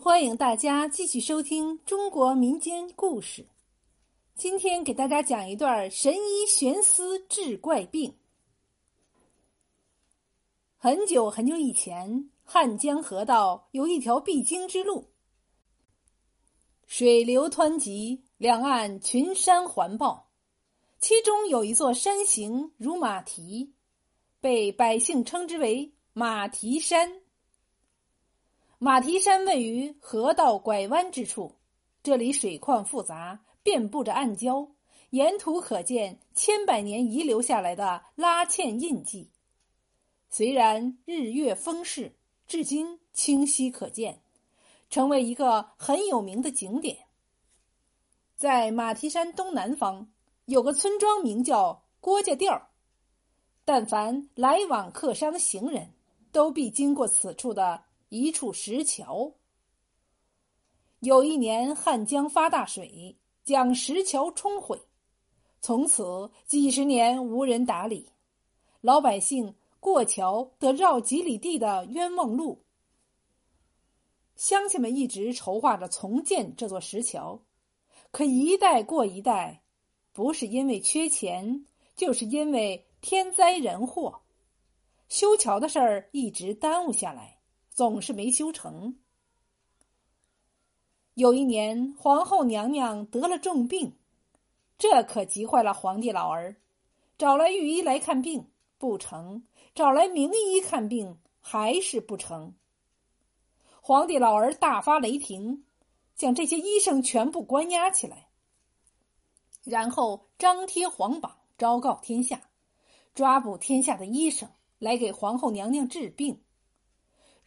欢迎大家继续收听中国民间故事。今天给大家讲一段神医悬丝治怪病。很久很久以前，汉江河道有一条必经之路，水流湍急，两岸群山环抱，其中有一座山形如马蹄，被百姓称之为马蹄山。马蹄山位于河道拐弯之处，这里水况复杂，遍布着暗礁，沿途可见千百年遗留下来的拉纤印记。虽然日月风势，至今清晰可见，成为一个很有名的景点。在马蹄山东南方有个村庄，名叫郭家店但凡来往客商行人，都必经过此处的。一处石桥。有一年汉江发大水，将石桥冲毁，从此几十年无人打理，老百姓过桥得绕几里地的冤枉路。乡亲们一直筹划着重建这座石桥，可一代过一代，不是因为缺钱，就是因为天灾人祸，修桥的事儿一直耽误下来。总是没修成。有一年，皇后娘娘得了重病，这可急坏了皇帝老儿。找来御医来看病不成，找来名医看病还是不成。皇帝老儿大发雷霆，将这些医生全部关押起来，然后张贴皇榜，昭告天下，抓捕天下的医生来给皇后娘娘治病。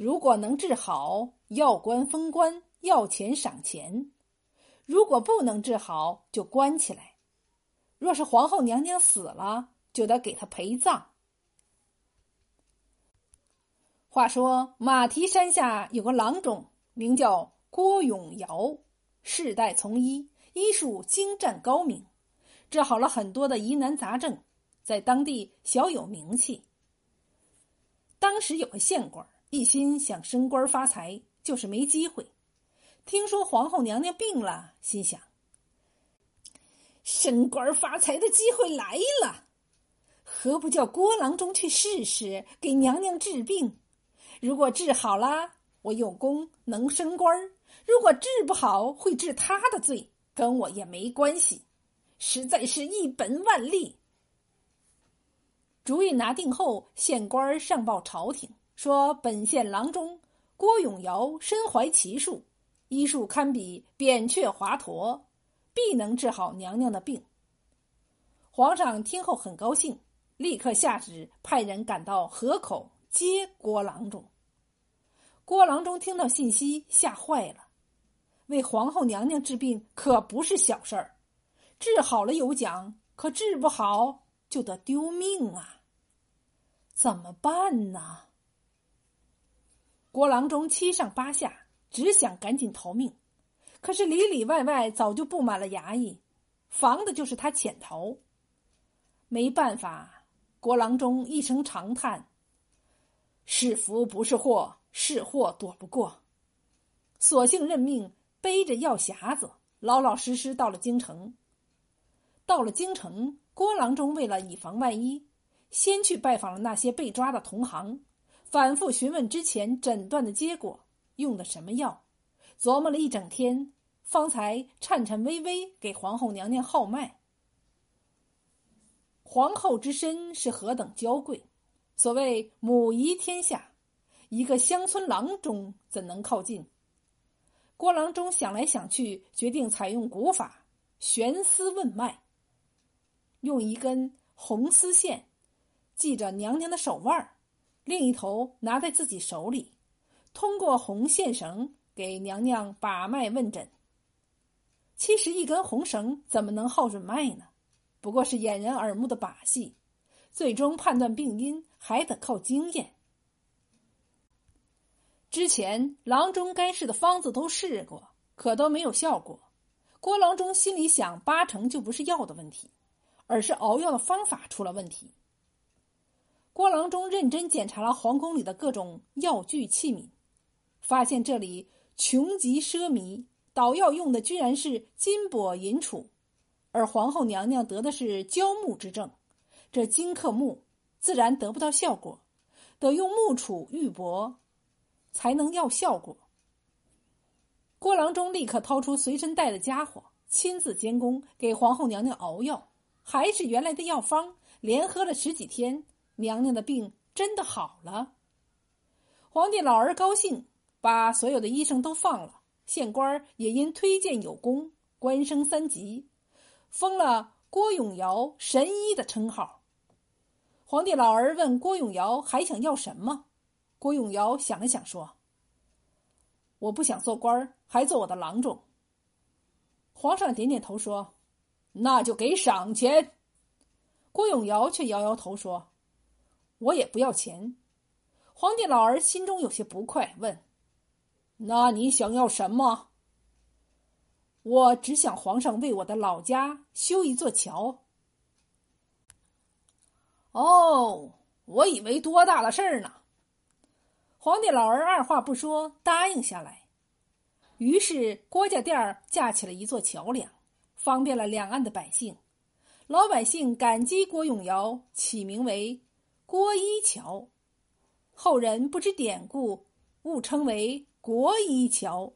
如果能治好，要官封官，要钱赏钱；如果不能治好，就关起来。若是皇后娘娘死了，就得给她陪葬。话说马蹄山下有个郎中，名叫郭永尧，世代从医，医术精湛高明，治好了很多的疑难杂症，在当地小有名气。当时有个县官。一心想升官发财，就是没机会。听说皇后娘娘病了，心想：升官发财的机会来了，何不叫郭郎中去试试，给娘娘治病？如果治好了，我有功能升官；如果治不好，会治他的罪，跟我也没关系。实在是一本万利。主意拿定后，县官上报朝廷。说本县郎中郭永尧身怀奇术，医术堪比扁鹊、华佗，必能治好娘娘的病。皇上听后很高兴，立刻下旨派人赶到河口接郭郎中。郭郎中听到信息，吓坏了。为皇后娘娘治病可不是小事儿，治好了有奖，可治不好就得丢命啊！怎么办呢？郭郎中七上八下，只想赶紧逃命，可是里里外外早就布满了衙役，防的就是他潜逃。没办法，郭郎中一声长叹：“是福不是祸，是祸躲不过。”索性认命，背着药匣子，老老实实到了京城。到了京城，郭郎中为了以防万一，先去拜访了那些被抓的同行。反复询问之前诊断的结果，用的什么药，琢磨了一整天，方才颤颤巍巍给皇后娘娘号脉。皇后之身是何等娇贵，所谓母仪天下，一个乡村郎中怎能靠近？郭郎中想来想去，决定采用古法悬丝问脉，用一根红丝线系着娘娘的手腕儿。另一头拿在自己手里，通过红线绳给娘娘把脉问诊。其实一根红绳怎么能号准脉呢？不过是掩人耳目的把戏。最终判断病因还得靠经验。之前郎中该试的方子都试过，可都没有效果。郭郎中心里想，八成就不是药的问题，而是熬药的方法出了问题。郭郎中认真检查了皇宫里的各种药具器皿，发现这里穷极奢靡，捣药用的居然是金箔银杵，而皇后娘娘得的是焦木之症，这金克木，自然得不到效果，得用木杵玉帛，才能要效果。郭郎中立刻掏出随身带的家伙，亲自监工，给皇后娘娘熬药，还是原来的药方，连喝了十几天，娘娘的病真的好了。皇帝老儿高兴，把所有的医生都放了，县官也因推荐有功，官升三级，封了郭永尧神医的称号。皇帝老儿问郭永尧还想要什么，郭永尧想了想说。我不想做官，还做我的郎中。皇上点点头说：“那就给赏钱。”郭永尧却摇摇头说：“我也不要钱。”皇帝老儿心中有些不快，问：“那你想要什么？”我只想皇上为我的老家修一座桥。哦，我以为多大的事儿呢。皇帝老儿二话不说答应下来，于是郭家店儿架起了一座桥梁，方便了两岸的百姓。老百姓感激郭永尧，起名为郭一桥。后人不知典故，误称为国一桥。